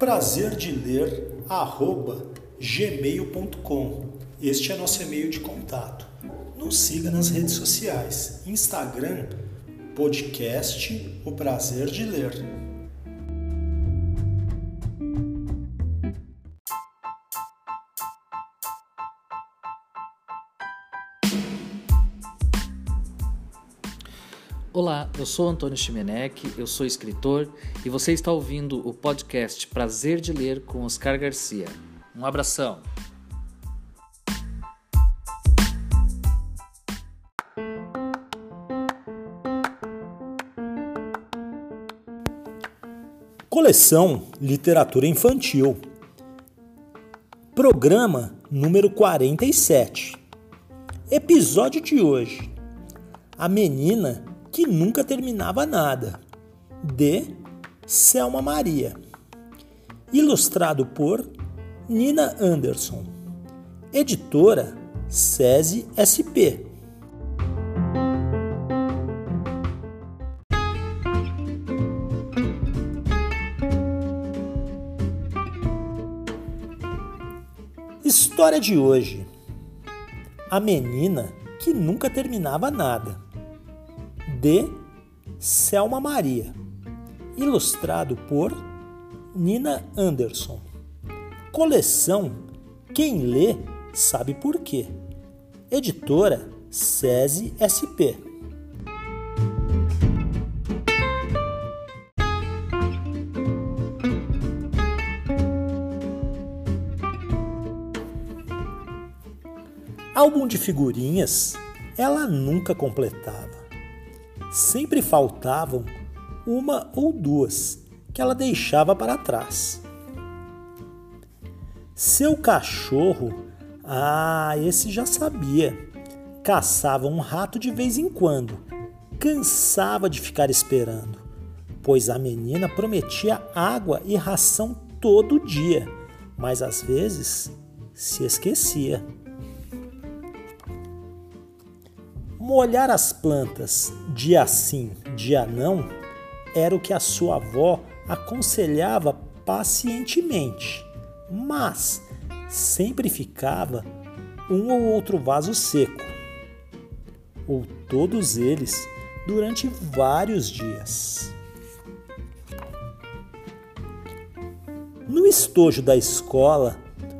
Prazer de ler arroba gmail.com. Este é nosso e-mail de contato. Nos siga nas redes sociais, Instagram, podcast O Prazer de Ler. Olá, eu sou Antônio Chimenec, eu sou escritor e você está ouvindo o podcast Prazer de Ler com Oscar Garcia. Um abração! Coleção Literatura Infantil. Programa número 47. Episódio de hoje. A menina que nunca terminava nada, de Selma Maria. Ilustrado por Nina Anderson. Editora SESI SP. História de hoje: A menina que nunca terminava nada de Selma Maria, ilustrado por Nina Anderson. Coleção Quem Lê Sabe Por Quê. Editora SESI SP. Álbum de figurinhas ela nunca completava sempre faltavam uma ou duas que ela deixava para trás. Seu cachorro, ah, esse já sabia, caçava um rato de vez em quando, cansava de ficar esperando, pois a menina prometia água e ração todo dia, mas às vezes se esquecia. Molhar as plantas dia sim, dia não, era o que a sua avó aconselhava pacientemente, mas sempre ficava um ou outro vaso seco, ou todos eles durante vários dias. No estojo da escola,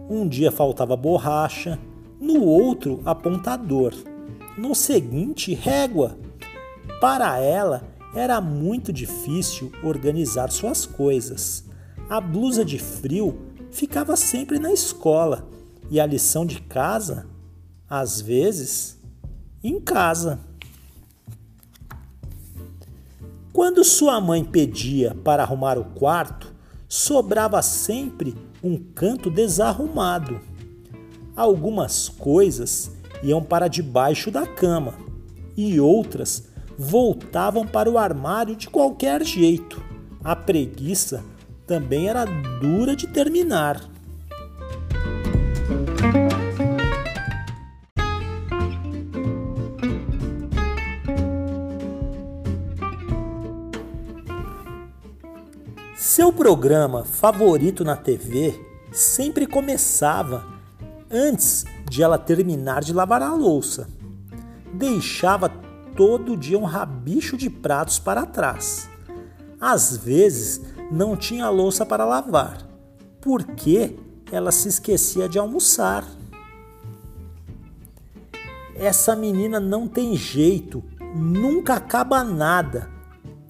um dia faltava borracha, no outro apontador no seguinte, régua. Para ela era muito difícil organizar suas coisas. A blusa de frio ficava sempre na escola e a lição de casa, às vezes, em casa. Quando sua mãe pedia para arrumar o quarto, sobrava sempre um canto desarrumado. Algumas coisas iam para debaixo da cama e outras voltavam para o armário de qualquer jeito. A preguiça também era dura de terminar. Seu programa favorito na TV sempre começava antes de ela terminar de lavar a louça. Deixava todo dia um rabicho de pratos para trás. Às vezes não tinha louça para lavar, porque ela se esquecia de almoçar. Essa menina não tem jeito, nunca acaba nada.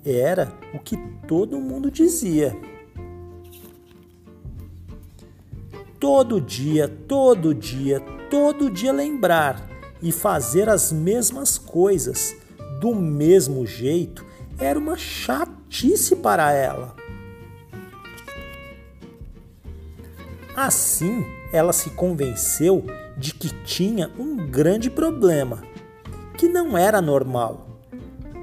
Era o que todo mundo dizia. Todo dia, todo dia, todo dia lembrar e fazer as mesmas coisas do mesmo jeito era uma chatice para ela. Assim, ela se convenceu de que tinha um grande problema, que não era normal.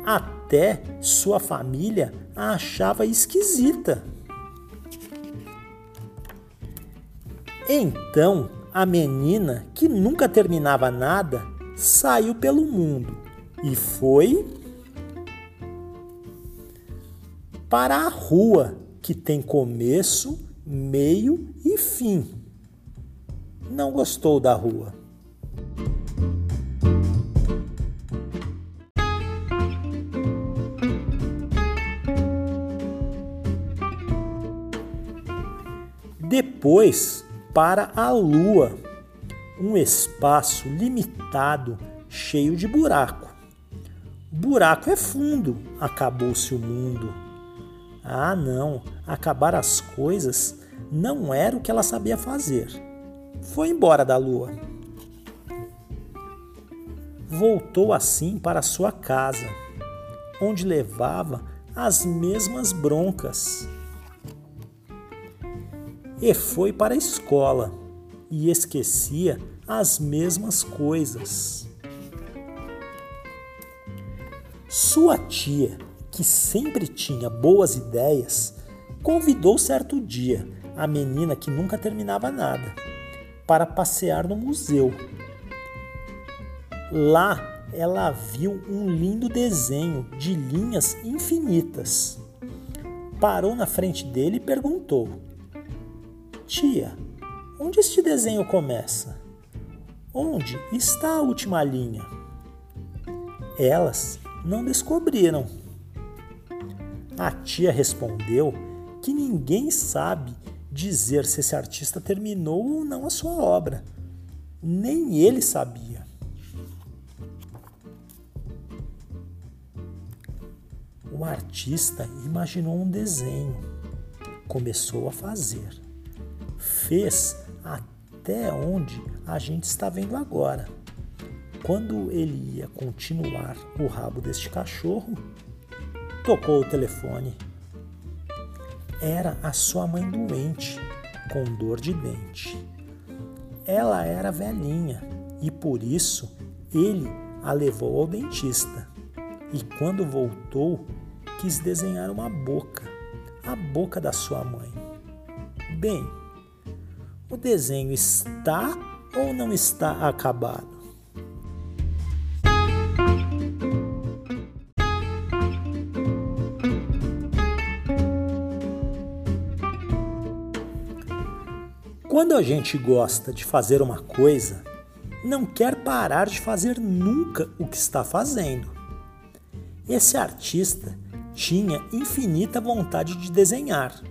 Até sua família a achava esquisita. Então, a menina, que nunca terminava nada, saiu pelo mundo e foi para a rua, que tem começo, meio e fim. Não gostou da rua. Depois para a Lua, um espaço limitado cheio de buraco. Buraco é fundo, acabou-se o mundo. Ah, não, acabar as coisas não era o que ela sabia fazer. Foi embora da Lua. Voltou assim para sua casa, onde levava as mesmas broncas e foi para a escola e esquecia as mesmas coisas. Sua tia, que sempre tinha boas ideias, convidou certo dia a menina que nunca terminava nada para passear no museu. Lá ela viu um lindo desenho de linhas infinitas. Parou na frente dele e perguntou: Tia, onde este desenho começa? Onde está a última linha? Elas não descobriram. A tia respondeu que ninguém sabe dizer se esse artista terminou ou não a sua obra. Nem ele sabia. O artista imaginou um desenho, começou a fazer fez até onde a gente está vendo agora. Quando ele ia continuar o rabo deste cachorro, tocou o telefone. Era a sua mãe doente, com dor de dente. Ela era velhinha e por isso ele a levou ao dentista. E quando voltou, quis desenhar uma boca, a boca da sua mãe. Bem, o desenho está ou não está acabado? Quando a gente gosta de fazer uma coisa, não quer parar de fazer nunca o que está fazendo. Esse artista tinha infinita vontade de desenhar.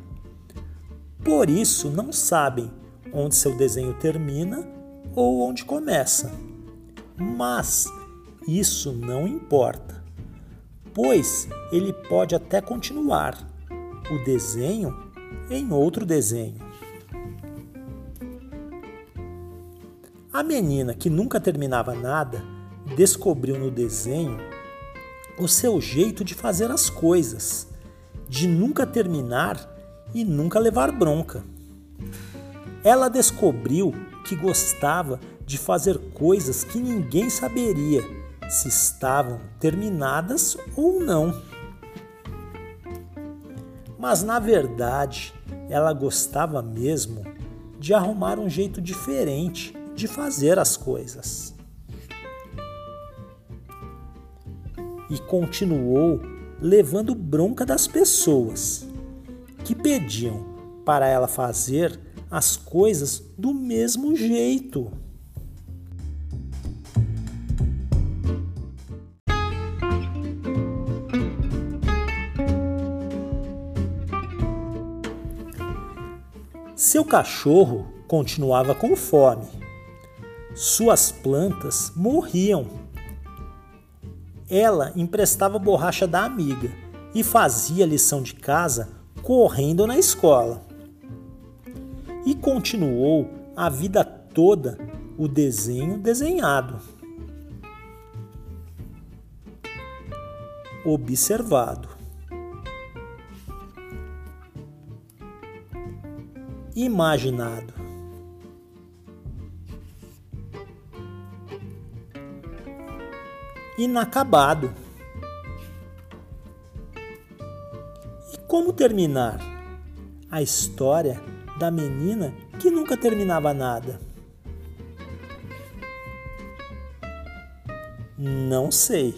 Por isso, não sabem onde seu desenho termina ou onde começa. Mas isso não importa, pois ele pode até continuar o desenho em outro desenho. A menina que nunca terminava nada descobriu no desenho o seu jeito de fazer as coisas, de nunca terminar e nunca levar bronca. Ela descobriu que gostava de fazer coisas que ninguém saberia se estavam terminadas ou não. Mas na verdade, ela gostava mesmo de arrumar um jeito diferente de fazer as coisas. E continuou levando bronca das pessoas que pediam para ela fazer as coisas do mesmo jeito. Seu cachorro continuava com fome. Suas plantas morriam. Ela emprestava borracha da amiga e fazia lição de casa correndo na escola. E continuou a vida toda o desenho desenhado. Observado. Imaginado. Inacabado. E como terminar a história da menina que nunca terminava nada? Não sei,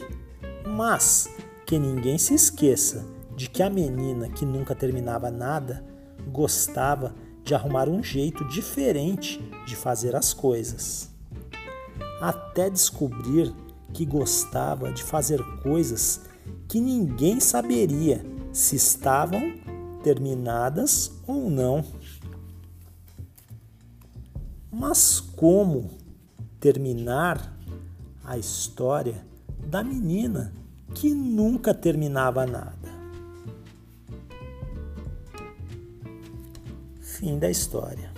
mas que ninguém se esqueça de que a menina que nunca terminava nada gostava de arrumar um jeito diferente de fazer as coisas. Até descobrir que gostava de fazer coisas que ninguém saberia se estavam terminadas ou não. Mas como terminar a história da menina que nunca terminava nada. Fim da história.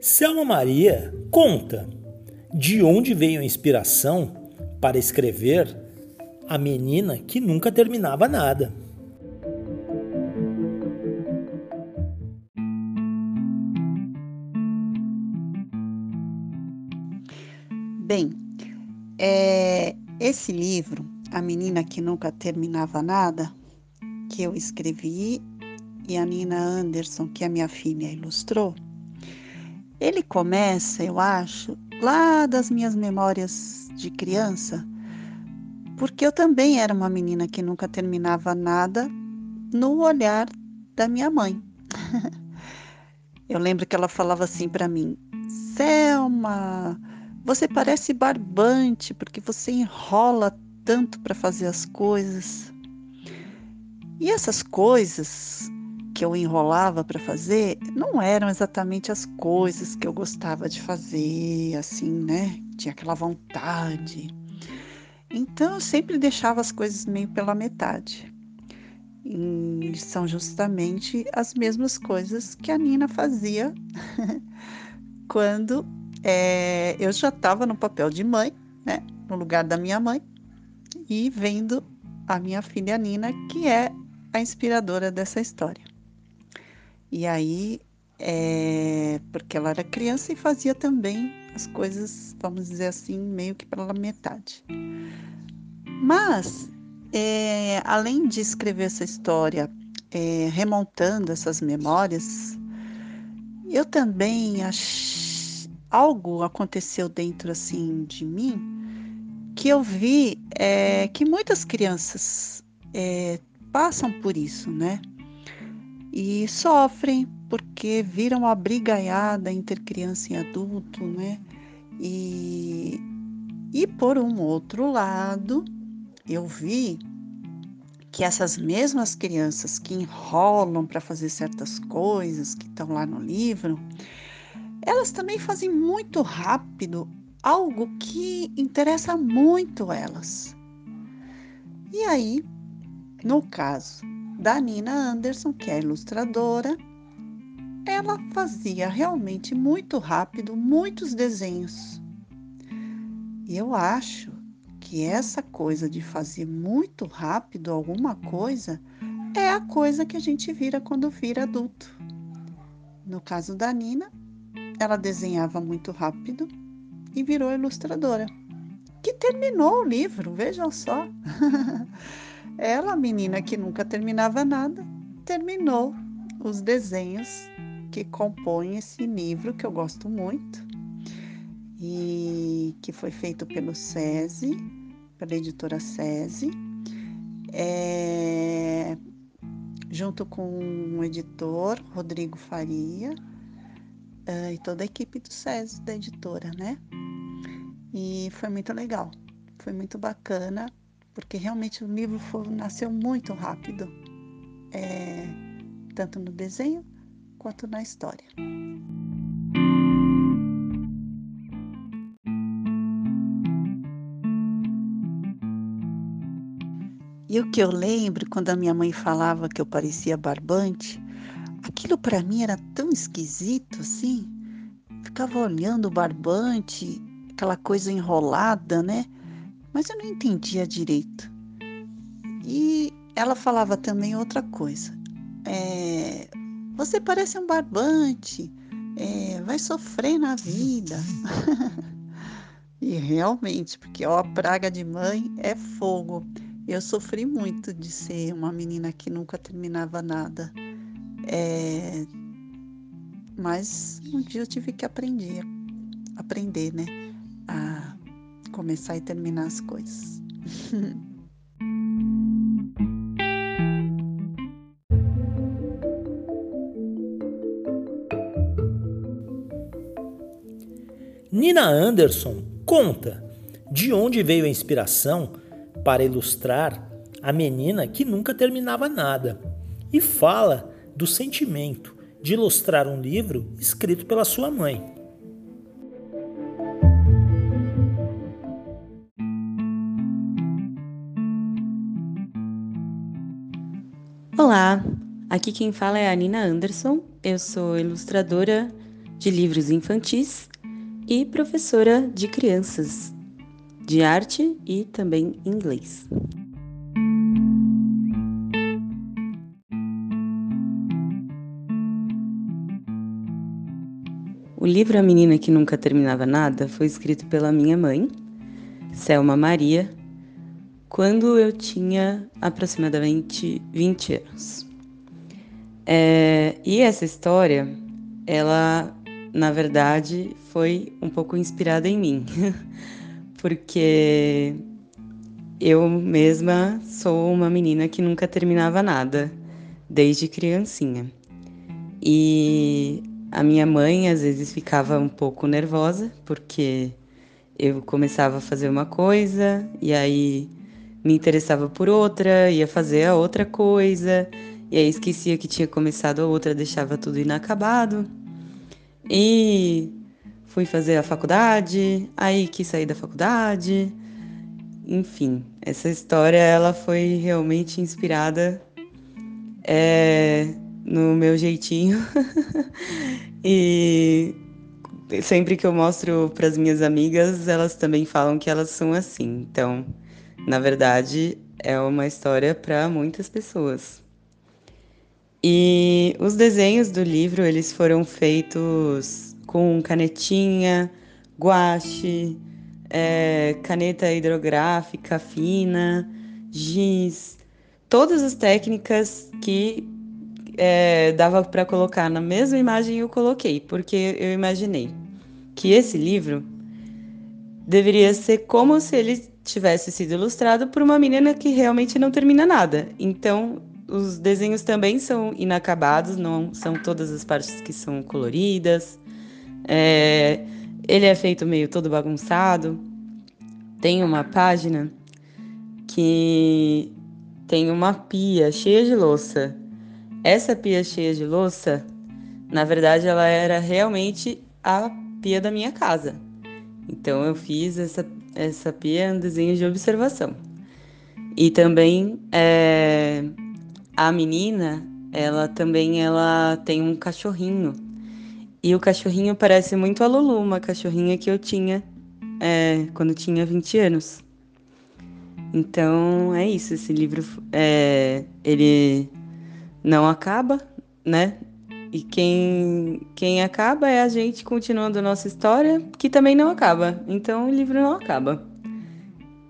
Selma Maria conta de onde veio a inspiração para escrever A Menina que Nunca Terminava Nada. Bem, é, esse livro, A Menina que Nunca Terminava Nada, que eu escrevi e a Nina Anderson, que a minha filha ilustrou, ele começa, eu acho, lá das minhas memórias de criança, porque eu também era uma menina que nunca terminava nada no olhar da minha mãe. eu lembro que ela falava assim para mim: Selma, você parece barbante porque você enrola tanto para fazer as coisas. E essas coisas que eu enrolava para fazer não eram exatamente as coisas que eu gostava de fazer, assim, né? Tinha aquela vontade. Então eu sempre deixava as coisas meio pela metade. E são justamente as mesmas coisas que a Nina fazia quando é, eu já estava no papel de mãe, né, no lugar da minha mãe, e vendo a minha filha Nina, que é a inspiradora dessa história. E aí, é, porque ela era criança e fazia também as coisas, vamos dizer assim, meio que pela metade. Mas, é, além de escrever essa história, é, remontando essas memórias, eu também achei algo aconteceu dentro assim de mim que eu vi é, que muitas crianças é, passam por isso, né? E sofrem porque viram a brigaiada entre criança e adulto, né? E, e por um outro lado, eu vi que essas mesmas crianças que enrolam para fazer certas coisas que estão lá no livro, elas também fazem muito rápido algo que interessa muito elas. E aí, no caso da Nina Anderson, que é ilustradora, ela fazia realmente muito rápido muitos desenhos. E eu acho que essa coisa de fazer muito rápido alguma coisa é a coisa que a gente vira quando vira adulto. No caso da Nina, ela desenhava muito rápido e virou ilustradora, que terminou o livro, vejam só. ela, menina que nunca terminava nada, terminou os desenhos que compõem esse livro que eu gosto muito e que foi feito pelo SESI, pela editora SESI, é, junto com o editor Rodrigo Faria uh, e toda a equipe do SESI, da editora, né? E foi muito legal, foi muito bacana, porque realmente o livro foi, nasceu muito rápido, é, tanto no desenho quanto na história. E o que eu lembro quando a minha mãe falava que eu parecia barbante, aquilo para mim era tão esquisito assim. Ficava olhando o barbante, aquela coisa enrolada, né? Mas eu não entendia direito. E ela falava também outra coisa. Você parece um barbante, é, vai sofrer na vida. e realmente, porque ó, a praga de mãe é fogo. Eu sofri muito de ser uma menina que nunca terminava nada. É... Mas um dia eu tive que aprender, aprender, né? A começar e terminar as coisas. Nina Anderson conta de onde veio a inspiração para ilustrar a menina que nunca terminava nada e fala do sentimento de ilustrar um livro escrito pela sua mãe. Olá, aqui quem fala é a Nina Anderson. Eu sou ilustradora de livros infantis e professora de crianças de arte e também inglês. O livro A Menina que Nunca Terminava Nada foi escrito pela minha mãe, Selma Maria, quando eu tinha aproximadamente 20 anos. É, e essa história, ela, na verdade, foi um pouco inspirada em mim. porque eu mesma sou uma menina que nunca terminava nada, desde criancinha. E a minha mãe às vezes ficava um pouco nervosa, porque eu começava a fazer uma coisa e aí me interessava por outra, ia fazer a outra coisa, e aí esquecia que tinha começado a outra, deixava tudo inacabado. E fui fazer a faculdade, aí quis sair da faculdade. Enfim, essa história ela foi realmente inspirada é, no meu jeitinho. e sempre que eu mostro para as minhas amigas, elas também falam que elas são assim. Então, na verdade, é uma história para muitas pessoas. E os desenhos do livro, eles foram feitos com canetinha, guache, é, caneta hidrográfica fina, giz, todas as técnicas que é, dava para colocar na mesma imagem eu coloquei, porque eu imaginei que esse livro deveria ser como se ele tivesse sido ilustrado por uma menina que realmente não termina nada. Então, os desenhos também são inacabados, não são todas as partes que são coloridas. É, ele é feito meio todo bagunçado. Tem uma página que tem uma pia cheia de louça. Essa pia cheia de louça, na verdade, ela era realmente a pia da minha casa. Então eu fiz essa, essa pia um desenho de observação. E também é, a menina, ela também ela tem um cachorrinho e o cachorrinho parece muito a Lulu, uma cachorrinha que eu tinha é, quando tinha 20 anos. Então é isso, esse livro é, ele não acaba, né? E quem, quem acaba é a gente continuando a nossa história, que também não acaba. Então o livro não acaba.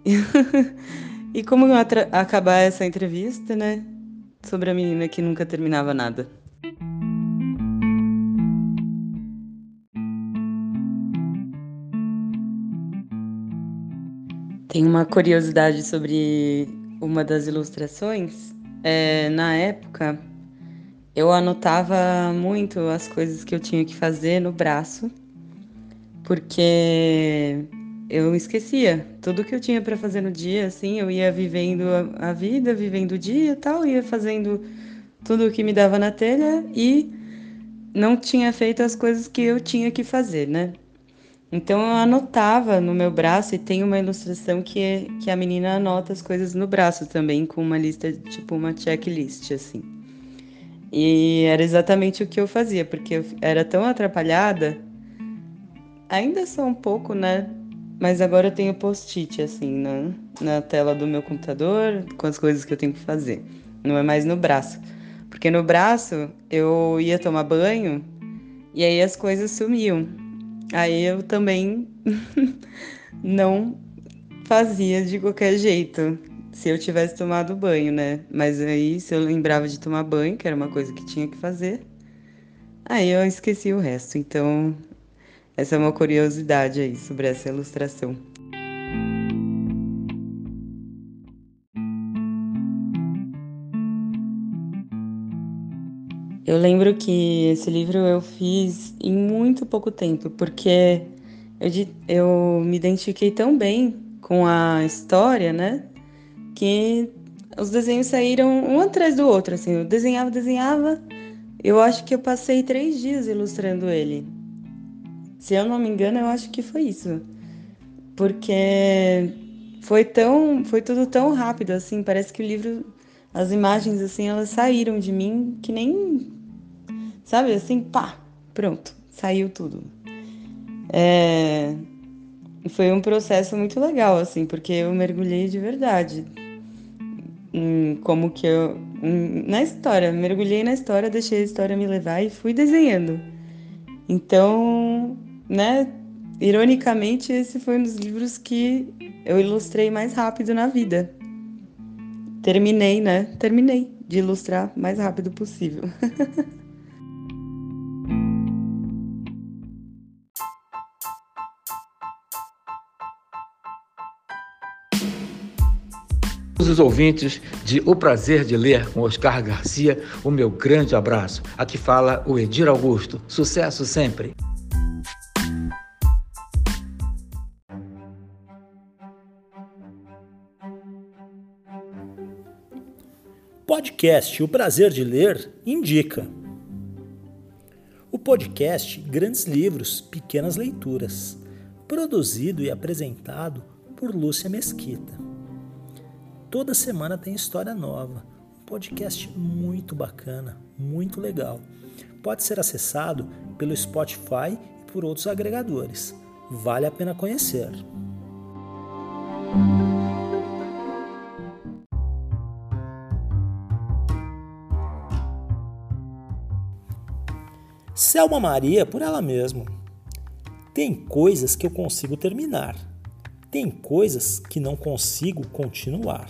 e como acabar essa entrevista, né? Sobre a menina que nunca terminava nada. Tem uma curiosidade sobre uma das ilustrações. É, na época, eu anotava muito as coisas que eu tinha que fazer no braço, porque eu esquecia tudo que eu tinha para fazer no dia, assim, eu ia vivendo a, vida, vivendo o dia e tal, ia fazendo tudo o que me dava na telha e não tinha feito as coisas que eu tinha que fazer, né? Então eu anotava no meu braço e tem uma ilustração que, que a menina anota as coisas no braço também, com uma lista, tipo uma checklist, assim. E era exatamente o que eu fazia, porque eu era tão atrapalhada, ainda sou um pouco, né? Mas agora eu tenho post-it, assim, na, na tela do meu computador, com as coisas que eu tenho que fazer. Não é mais no braço. Porque no braço eu ia tomar banho e aí as coisas sumiam. Aí eu também não fazia de qualquer jeito, se eu tivesse tomado banho, né? Mas aí, se eu lembrava de tomar banho, que era uma coisa que tinha que fazer, aí eu esqueci o resto. Então, essa é uma curiosidade aí sobre essa ilustração. Eu lembro que esse livro eu fiz em muito pouco tempo, porque eu, eu me identifiquei tão bem com a história, né? Que os desenhos saíram um atrás do outro, assim. Eu desenhava, desenhava. Eu acho que eu passei três dias ilustrando ele. Se eu não me engano, eu acho que foi isso. Porque foi tão, foi tudo tão rápido, assim. Parece que o livro, as imagens, assim, elas saíram de mim que nem Sabe assim, pá, pronto, saiu tudo. É... Foi um processo muito legal, assim, porque eu mergulhei de verdade. Como que eu. Na história, mergulhei na história, deixei a história me levar e fui desenhando. Então, né, ironicamente, esse foi um dos livros que eu ilustrei mais rápido na vida. Terminei, né? Terminei de ilustrar mais rápido possível. os ouvintes de O Prazer de Ler com Oscar Garcia, o meu grande abraço. Aqui fala o Edir Augusto. Sucesso sempre! Podcast O Prazer de Ler indica. O podcast Grandes Livros, Pequenas Leituras, produzido e apresentado por Lúcia Mesquita. Toda semana tem história nova. Um podcast muito bacana, muito legal. Pode ser acessado pelo Spotify e por outros agregadores. Vale a pena conhecer. Selma Maria por ela mesma. Tem coisas que eu consigo terminar, tem coisas que não consigo continuar.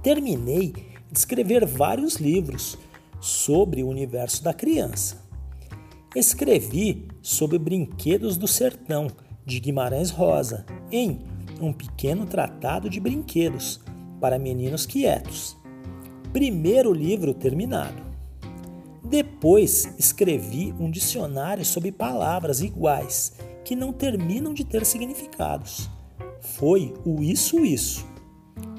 Terminei de escrever vários livros sobre o universo da criança. Escrevi sobre Brinquedos do Sertão, de Guimarães Rosa, em Um Pequeno Tratado de Brinquedos para Meninos Quietos. Primeiro livro terminado. Depois escrevi um dicionário sobre palavras iguais que não terminam de ter significados. Foi o Isso Isso.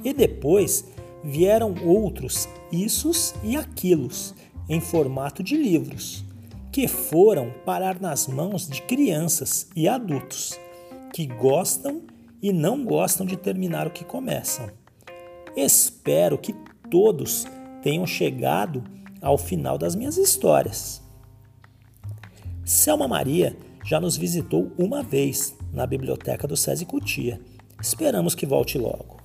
E depois vieram outros issos e aquilos, em formato de livros, que foram parar nas mãos de crianças e adultos que gostam e não gostam de terminar o que começam. Espero que todos tenham chegado ao final das minhas histórias. Selma Maria já nos visitou uma vez na biblioteca do SESI Cutia. Esperamos que volte logo.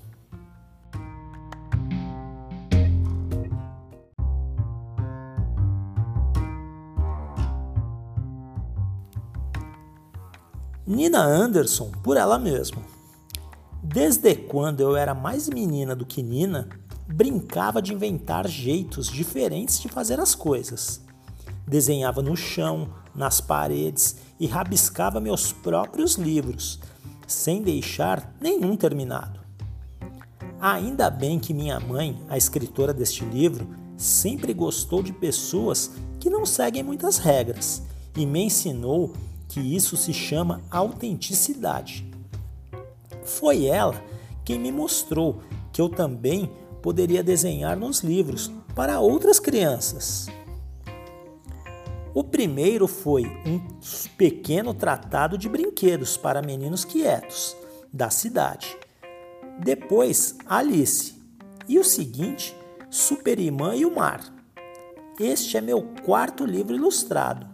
Nina Anderson por ela mesma. Desde quando eu era mais menina do que Nina, brincava de inventar jeitos diferentes de fazer as coisas. Desenhava no chão, nas paredes e rabiscava meus próprios livros, sem deixar nenhum terminado. Ainda bem que minha mãe, a escritora deste livro, sempre gostou de pessoas que não seguem muitas regras e me ensinou que isso se chama autenticidade. Foi ela quem me mostrou que eu também poderia desenhar nos livros para outras crianças. O primeiro foi um pequeno tratado de brinquedos para meninos quietos da cidade. Depois, Alice. E o seguinte, Superimã e o Mar. Este é meu quarto livro ilustrado.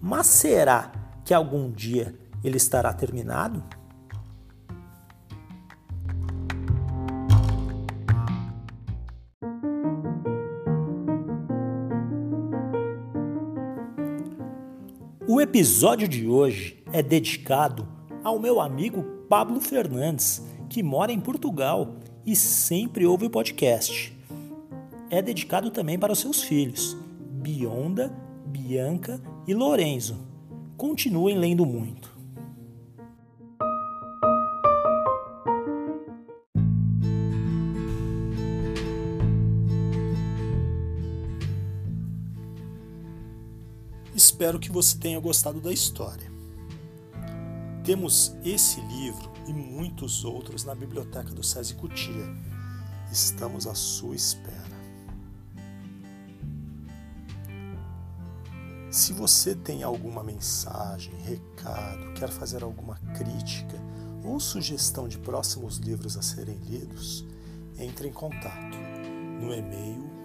Mas será que algum dia ele estará terminado? Episódio de hoje é dedicado ao meu amigo Pablo Fernandes, que mora em Portugal e sempre ouve o podcast. É dedicado também para os seus filhos, Bionda, Bianca e Lorenzo. Continuem lendo muito. Espero que você tenha gostado da história. Temos esse livro e muitos outros na biblioteca do SESI Cutia. Estamos à sua espera. Se você tem alguma mensagem, recado, quer fazer alguma crítica ou sugestão de próximos livros a serem lidos, entre em contato no e-mail